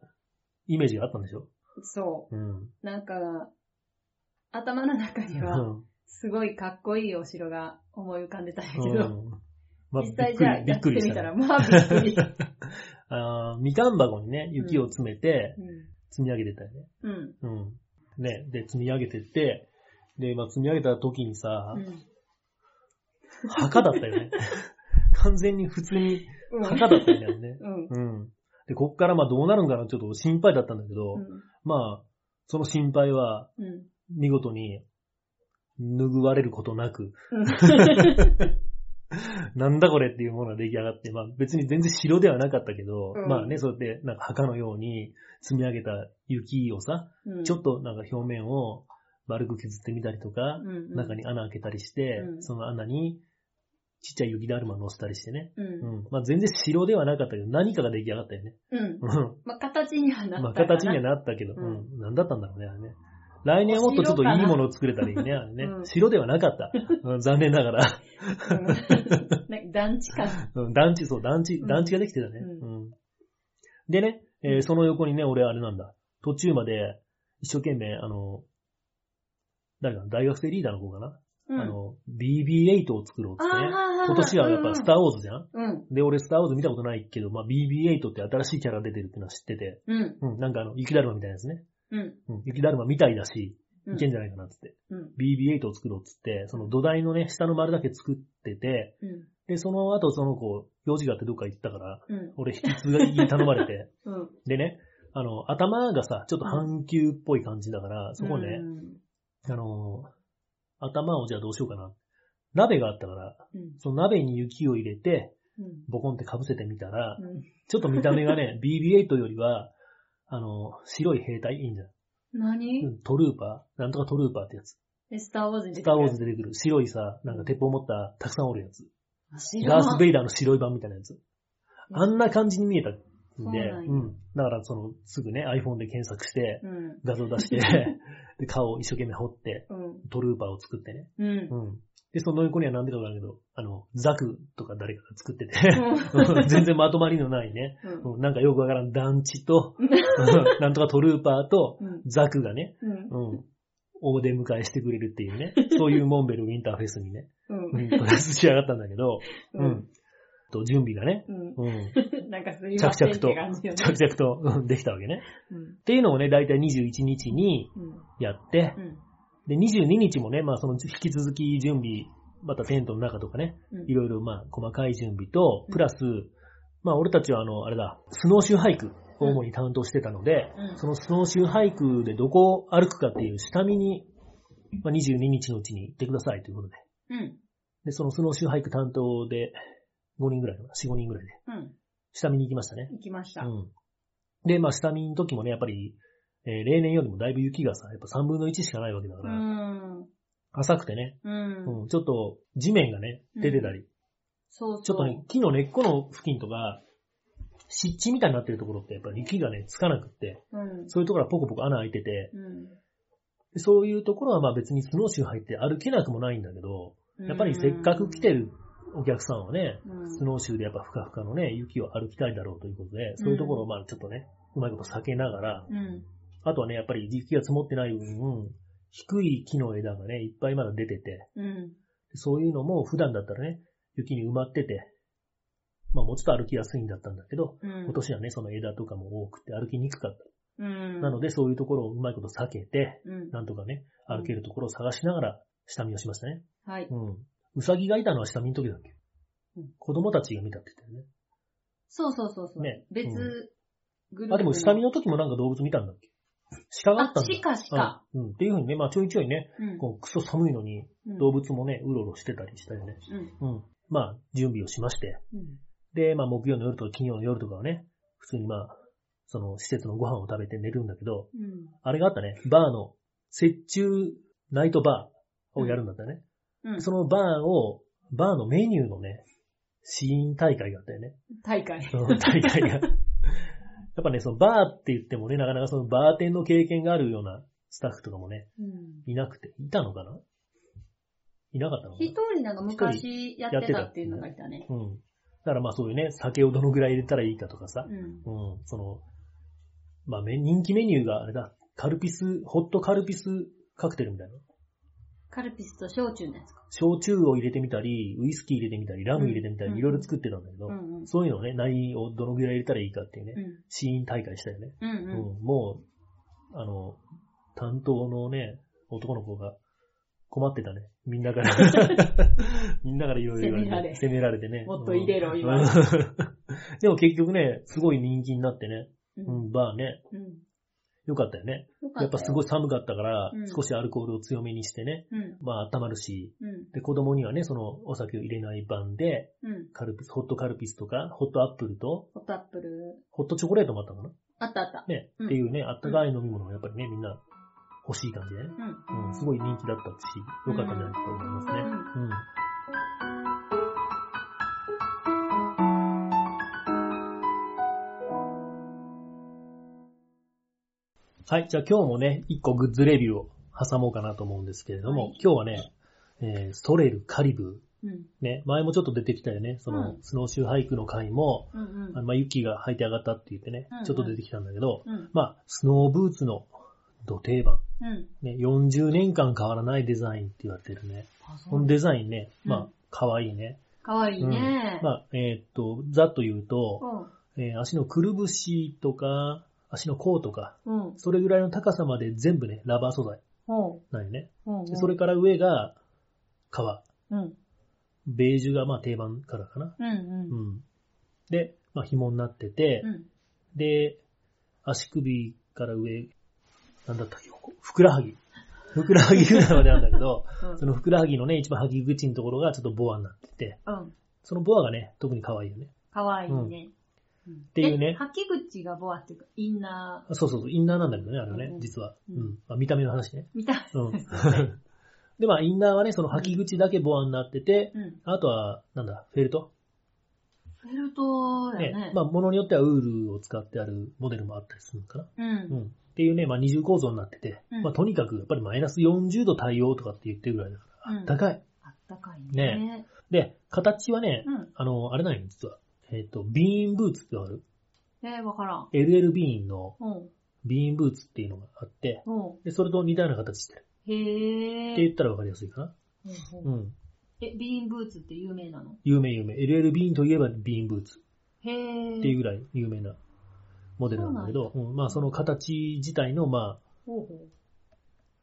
イメージがあったんでしょ？そうん。う。なんか、頭の中には、うんすごいかっこいいお城が思い浮かんでたんやけうど、んまあ実際じゃあびっくりやってみたら、びっくりしまあびっくり。たね。あーみかん箱にね、雪を詰めて、積み上げてたよね。うん。うん。ね、で、積み上げてって、で、まあ、積み上げた時にさ、うん。墓だったよね。完全に普通にうん。墓だったよね。うん。うん。で、こっからまあどうなるんかなちょっと心配だったんだけど、うん。まあ、その心配はうん。見事に拭われることなく、うん。なんだこれっていうものが出来上がって、まあ別に全然城ではなかったけど、うんまあね、そうやってなんか墓のように積み上げた雪をさ、うんちょっとなんか表面を丸く削ってみたりとか、うんうん中に穴開けたりして、うんその穴にちっちゃい雪だるま乗せたりしてね。う。うんん。まあ全然城ではなかったけど、何かが出来上がったよね。うん。うん。まあ、形にはなった。まあ形にはなったけど、ううんん。何だったんだろうね、あれね。来年はもっとちょっといいものを作れたらいいね、あれね。うん城ではなかった。うん残念ながら。うんなんか団地か。うん団地、そう、団地、うん団地ができてたね。ううん。でね、えーその横にね、俺あれなんだ。途中まで、一生懸命、あの、誰かな大学生リーダーの子かな、うん。あの、BB-8 を作ろうってね。今年はやっぱスターウォーズじゃん、うん。で、俺スターウォーズ見たことないけど、まあ BB-8 って新しいキャラ出てるってのは知ってて、うん。うん、なんかあの、雪だるまみたいなやつね。うん。うん、雪だるまみたいだし、うんいけんじゃないかなって。うん。BB-8 を作ろうっつって、その土台のね、下の丸だけ作ってて、うん。で、その後その子、用事があってどっか行ったから、うん。俺引き継ぎ頼まれて、うん。でね、あの、頭がさ、ちょっと半球っぽい感じだから、そこね、あの、頭をじゃあどうしようかな。鍋があったから、うん。その鍋に雪を入れて、うん。ボコンって被せてみたら、うん。ちょっと見た目がね、BB-8 よりは、あの、白い兵隊いいんじゃん。何？うんトルーパーなんとかトルーパーってやつ。え、スターウォーズに出スターウォーズ出てくる白いさ、なんか鉄砲持ったたくさんおるやつ。ダース・ベイダーの白い版みたいなやつ。あんな感じに見えたそうなんやうん。だからその、すぐね、iPhone で検索して、うん。画像出して、で、顔を一生懸命彫って、うん。トルーパーを作ってね。うん。うん。で、その横には何でかわからんけど、あの、ザクとか誰かが作ってて、う 全然まとまりのないね、ん。うんなんかよくわからん団地と、なんとかトルーパーとうん。ザクがね、うん。うん、大出迎えしてくれるっていうね、そういうモンベルウィンターフェスにね、うん。うん、とりあえず仕上がったんだけど、ううんん。と、準備がね、うん。うん、なんかすいませんって感じよね。着々とうんできたわけね。うん。っていうのをね、だいたい21日にうん。やってう、ん。で、22日もね、まあその引き続き準備、またテントの中とかね、うんいろいろまあ細かい準備とう、んプラス、まあ俺たちはあの、あれだ、スノーシューハイクを主に担当してたので、うんそのスノーシューハイクでどこを歩くかっていう下見に、まあ、22日のうちに行ってくださいということで。うん。で、そのスノーシューハイク担当で5人ぐらいかな、4、5人ぐらいでうん。下見に行きましたね。行きました。うん。で、まあ下見の時もね、やっぱり、えー例年よりもだいぶ雪がさ、やっぱ3分の1しかないわけだかうら、ん。浅くてね、うん。うん、ちょっと地面がね、出てたり、そうそう。ちょっとね、木の根っこの付近とか、湿地みたいになってるところってやっぱり雪がね、つかなくって、うん。そういうところはポコポコ穴開いてて、うん。でそういうところはまあ別にスノーシュー入って歩けなくもないんだけど、やっぱりせっかく来てるお客さんはね、うんスノーシューでやっぱふかふかのね、雪を歩きたいだろうということで、そういうところをまあちょっとね、うまいこと避けながら、うん。あとはね、やっぱり雪が積もってない分、低い木の枝がね、いっぱいまだ出てて、うん。そういうのも普段だったらね、雪に埋まってて、まあもうちょっと歩きやすいんだったんだけど、うん。今年はね、その枝とかも多くて歩きにくかった。うん。なのでそういうところをうまいこと避けて、うん。なんとかね、歩けるところを探しながら下見をしましたね。はい。うん。うさぎがいたのは下見の時だっけ、うん子供たちが見たって言ったよね。そうそうそうそう。ね別うんグループの。あ、でも下見の時もなんか動物見たんだっけ？鹿があったんだ。あ鹿鹿うん。うん。っていうふうにね、まあちょいちょいね、うん。こうクソ寒いのにうん動物もね、うろうろしてたりしたよね。うん。うん。まあ準備をしまして。うん。で、まあ木曜の夜とか金曜の夜とかはね、普通にまあ、その施設のご飯を食べて寝るんだけど、うん。あれがあったね、バーの、雪中ナイトバーをやるんだったよね。うん。そのバーを、バーのメニューのね、試飲大会があったよね。大会。その大会が。やっぱね、そのバーって言ってもね、なかなかそのバーテンの経験があるようなスタッフとかもね、うん。いなくて、いたのかな？いなかったのか一人なんか昔やってたっていうのがいたね。なうん。だからまあそういうね、酒をどのぐらい入れたらいいかとかさう、ん。うん、その、まあめ人気メニューがあれだ、カルピス、ホットカルピスカクテルみたいな。カルピスと焼酎のやつか。焼酎を入れてみたり、ウイスキー入れてみたり、ラム入れてみたり、うんいろいろ作ってたんだけど、うんうん。そういうのをね、何をどのぐらい入れたらいいかっていうね、うん。試飲大会したよね。うんうんもう、あの、担当のね、男の子が困ってたね。みんなから。みんなからいろいろ責められてね。もっと入れろうん言われでも結局ね、すごい人気になってね。う。うんん、バーね。うん。よかったよね。よかやっぱすごい。い寒かったから、うん少しアルコールを強めにしてね。うん。まあ温まるし。うん。で、子供にはね、そのお酒を入れない版で、うん。カルピス、ホットカルピスとか、ホットアップルと、ホットアップル。ホットチョコレートもあったのかな？あったあった。ね、うんっていうね、あったかい飲み物がやっぱりね、みんな欲しい感じでね。うん。うん、すごい人気だったし、良かったんじゃないかと思いますね。うんはい、じゃあ今日もね、一個グッズレビューを挟もうかなと思うんですけれども、はい今日はね、えーソレル、カリブうん。ー、ね、前もちょっと出てきたよね、その、うんスノーシューハイクの回も、うんうんあのまあ、雪が履いて上がったって言ってねうんうん、ちょっと出てきたんだけど、うん。まあ、スノーブーツの土定番。うん。ね、40年間変わらないデザインって言われてるね。あこのデザインね、うんまあ、可愛いね。かわいいね。まあ、えーっと、ざっと言うと、うえー足のくるぶしとか、足の甲とか、ん。うん。それぐらいの高さまで全部ね、ラバー素材ほなんよね。う。うん。でそれから上が革。うん。ベージュがまあ定番からかな。うんうん。うん。で、まあ紐になってて、うん。で、足首から上、なんだったっけ、ふくらはぎ。ふくらはぎぐらいまであるんだけど、うんそのふくらはぎのね、一番はぎ口のところがちょっとボアになってて、うん。そのボアがね、特に可愛いよね。かわいいね。ていうねえ履き口がボアっていうか、インナーあそうそうそう、インナーなんだけどね、あれはねう、ん実は。ううんん。まあ、見た目の話ね。みたい。うん。で、まあ、インナーはね、その履き口だけボアになってて、うん。あとは、なんだ、フェルト？フェルトやね。まあ、ものによってはウールを使ってあるモデルもあったりするのかな。う。うんん。っていうね、まあ、二重構造になってて、うんまあ、とにかく、やっぱりマイナス40度対応とかって言ってるぐらいだから、うんあったかい。あったかいね。で、形はね、うん。あの、あれなんよ、実は。えっ、と、ビーンブーツってわかる？えー、わからん。?LL ビーンのうん。ビーンブーツっていうのがあって、うん。で、それと似たような形してる。へー。って言ったらわかりやすいかな？うんうんうん。え、ビーンブーツって有名なの？有名有名。LL ビーンといえばビーンブーツへー。っていうぐらい有名なモデルなんだけど、うん、まあその形自体のまあ、ほうほ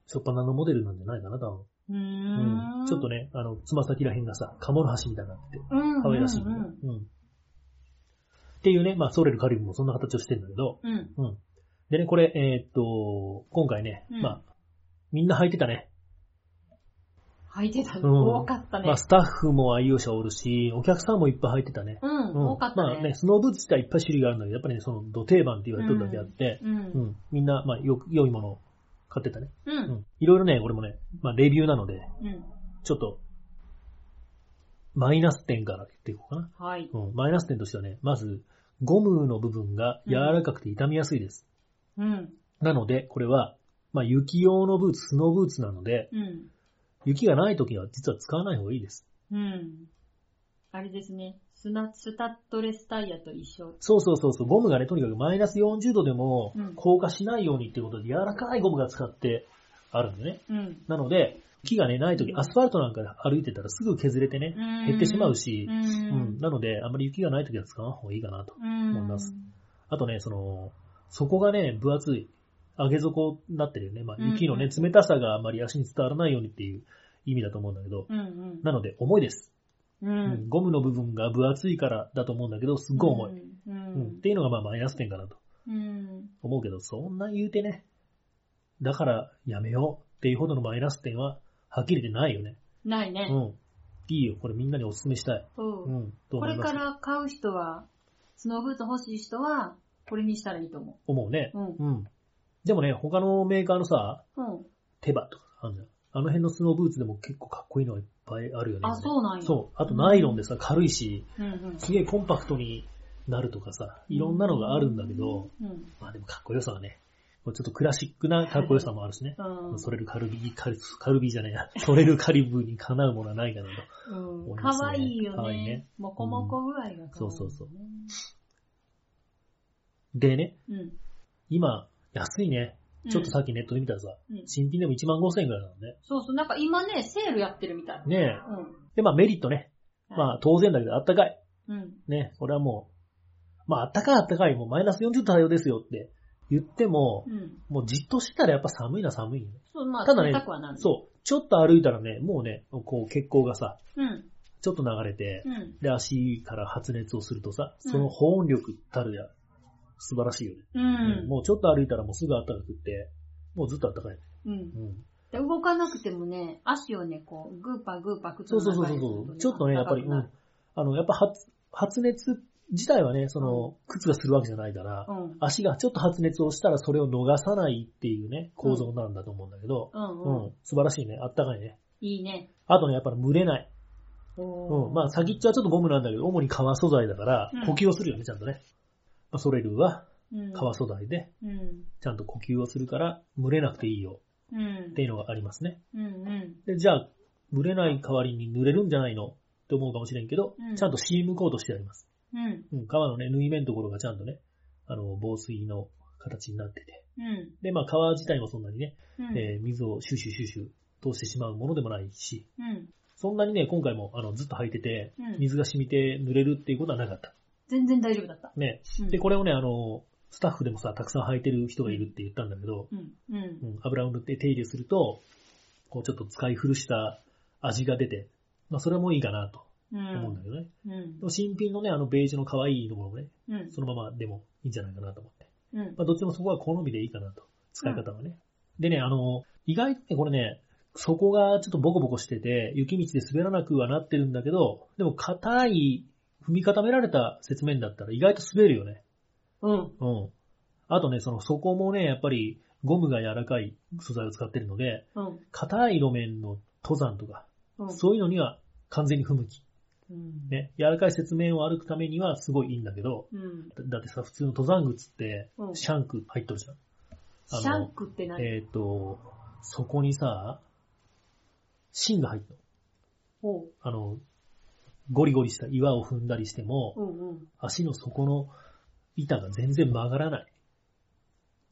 しょっぱなのモデルなんじゃないかな、多分。う。うー。うんん。ちょっとね、あの、つま先ら辺がさ、鴨の橋みたいになってて、うん。可愛らしい、ねうん。うん。っていうね、まあソレルカリブもそんな形をしてるんだけど、うん。うん。でね、これ、えーっと、今回ね、うんまあ、みんな履いてたね。履いてたうんの多かったねまあ、。スタッフも愛用者おるし、お客さんもいっぱい履いてたね。うん。うん多かったまあね、ね。スノーブーツ自体いっぱい種類があるんだけど、やっぱりね、その、土定番って言われてるだけあって、う。うんん、みんな、まあ、よく、良いものを買ってたね。う。うんん。いろいろね、これもね、まあ、レビューなので、うん。ちょっと、マイナス点から言っていこうかな。はい。うん。マイナス点としてはね、まず、ゴムの部分が柔らかくて傷みやすいです。うん。なので、これは、まあ雪用のブーツ、スノーブーツなので、うん。雪がない時は実は使わない方がいいです。うん。あれですね。スナ、スタッドレスタイヤと一緒。そうそうそうそう、ゴムがね、とにかくマイナス40度でもうん硬化しないようにっていうことで、柔らかいゴムが使ってあるんでね。うん。なので、木がね、ない時、アスファルトなんかで歩いてたらすぐ削れてね、減ってしまうしう、うん、ん。なので、あんまり雪がない時は使わん方がいいかなと。うん。思いますあとね、その、底がね、分厚い、上げ底になってるよね。まあ、うん雪のね、冷たさがあまり足に伝わらないようにっていう意味だと思うんだけど、うんうん。なので、重いです。ううんん。ゴムの部分が分厚いからだと思うんだけど、すっごい重い。ううんん。っていうのがまあマイナス点かなとうん。思うけど、そんな言うてね、だからやめようっていうほどのマイナス点は、はっきり言ってないよね。ないね。うん。いいよ。これみんなにお勧めしたい。そううん。とこれ思います。から買う人は、スノーブーツ欲しい人は、これにしたらいいと思思うね。う。うん。うん。でもね、他のメーカーのさ、うん。手羽とかあるじゃん。あの辺のスノーブーツでも結構かっこいいのがいっぱいあるよね。あ、そうなんや。そう。あとナイロンでさ、軽いし、うんうん。すげえコンパクトになるとかさ、いろんなのがあるんだけど、うん。まあでもかっこよさはね、ちょっとクラシックなかっこよさもあるしね。うん。それるカルビー、カルカルビーじゃないや、それるカリブにかなうものはないかなと。うん。思いますねかわいいよかわいいねね。もこもこ具合がかわいいね。そうそうそうでね、うん。今、安いね。ちょっとさっきネットで見たらさ、うん。新品でも1万5千円ぐらいなのね。そうそう。なんか今ね、セールやってるみたい。ねえ。うん。で、まあメリットね。まあ当然だけどあったかい。うん。ね、これはもう、まああったかいあったかい、もうマイナス40度対応ですよって言っても、うん。もうじっとしてたらやっぱ寒いな寒いよね。そう、まあ、ただね。そう。ちょっと歩いたらね、もうね、こう血行がさ、う。うん。ちょっと流れて、うん。で、足から発熱をするとさ、うんその保温力たるや、素晴らしいよね。うん。もうちょっと歩いたらもうすぐ暖かくって、もうずっと暖かい。うん。うん。で動かなくてもね、足をね、こう、グーパーグーパー靴そうそうの中にそうそうするとちょっとね、やっぱり、うん。あの、やっぱ発、発熱自体はね、その、靴がするわけじゃないから、うん。足がちょっと発熱をしたらそれを逃さないっていうね、構造なんだと思うんだけど、うんうん、うん。素晴らしいね。あったかいね。いいね。あとね、やっぱり蒸れない。おうん。まあ、先っちょはちょっとゴムなんだけど、主に革素材だからうん、呼吸をするよね、ちゃんとね。まあ、ソレルはうん、革素材で、うん。ちゃんと呼吸をするから、蒸れなくていいようん。っていうのがありますね。うんうん。で、じゃあ、蒸れない代わりに濡れるんじゃないの？って思うかもしれんけど、うんちゃんとシームコートしてあります。うん。うん、革のね、縫い目のところがちゃんとね、あの、防水の形になってて。うん。で、まあ、革自体もそんなにね、うん。えー水をシュシュシュシュ通してしまうものでもないし、うん。そんなにね、今回もあのずっと履いててうん、水が染みて濡れるっていうことはなかった。全然大丈夫だった。ね。うんで、これをね、あの、スタッフでもさ、たくさん履いてる人がいるって言ったんだけど、うん。うんう。ん、油を塗って手入れすると、こうちょっと使い古した味が出て、まあそれもいいかなとう思うんだん。けどね。うんでも新品のね、あのベージュの可愛いのもね、うん。そのままでもいいんじゃないかなと思って。うん。まあどっちもそこは好みでいいかなと。使い方はね。でね、あの、意外とね、これね、底がちょっとボコボコしてて、雪道で滑らなくはなってるんだけど、でも硬い、踏み固められた雪面だったら意外と滑るよね。うん。うん。あとね、その底もね、やっぱりゴムが柔らかい素材を使ってるので、うん。硬い路面の登山とか、うん。そういうのには完全に不向き。うん。ね。柔らかい雪面を歩くためにはすごいいいんだけど、うん。だだってさ、普通の登山靴ってう、んシャンク入っとるじゃん。あのシャンクって何？えっ、と、そこにさ、芯が入ったの。おう。あの、ゴリゴリした岩を踏んだりしても、うん足の底の板が全然曲がらない。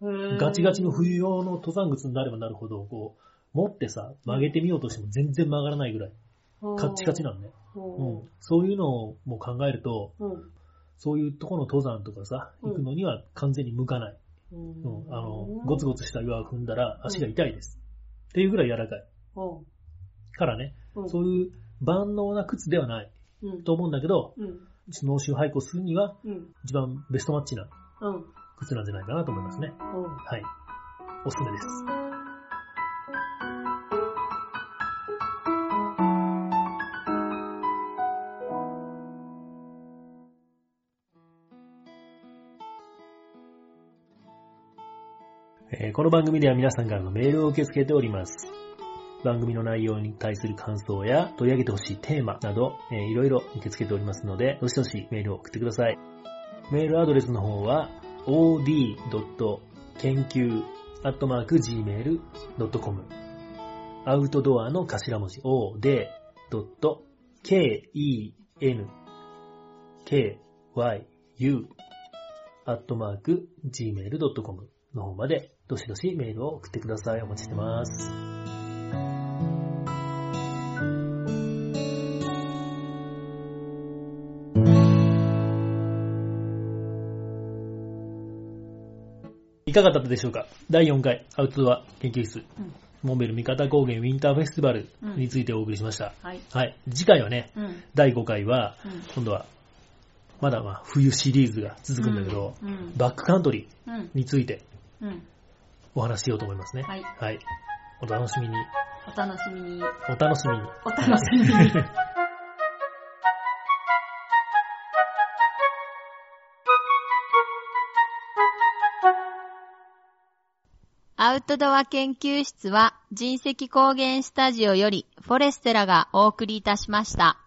うん。ガチガチの冬用の登山靴になればなるほど、こう、持ってさ、曲げてみようとしても全然曲がらないぐらい、カッチカチなのね。うおん。そういうのも考えると、う。うん。そういうところの登山とかさ、うん行くのには完全に向かない。ううん。あの、ゴツゴツした岩を踏んだら足が痛いです。っていうぐらい柔らかい。からね、うん。そういう万能な靴ではないうん。と思うんだけど、うん。スノーシュー廃校するにはうん。一番ベストマッチなうん。靴なんじゃないかなと思いますね。はい。おすすめです。この番組では皆さんからのメールを受け付けております。番組の内容に対する感想や取り上げてほしいテーマなど、えーいろいろ受け付けておりますので、どしどしメールを送ってください。メールアドレスの方は od. 研究 gmail.com アウトドアの頭文字 od. ken kyu アットマーク gmail.com の方までどしどしメールを送ってください。お待ちしてます。いかがだったでしょうか？第4回アウトドア研究室、うんモンベル三方高原ウィンターフェスティバルについてお送りしました。はい。はい。次回はね、うん。第5回は、うん。今度は、まだまあ冬シリーズが続くんだけど、うん。バックカントリうん。ーについてうん。お話ししようと思いますね。はい。はい。お楽しみに。お楽しみに。お楽しみに。お楽しみに。アウトドア研究室は人石高原スタジオよりフォレステラがお送りいたしました。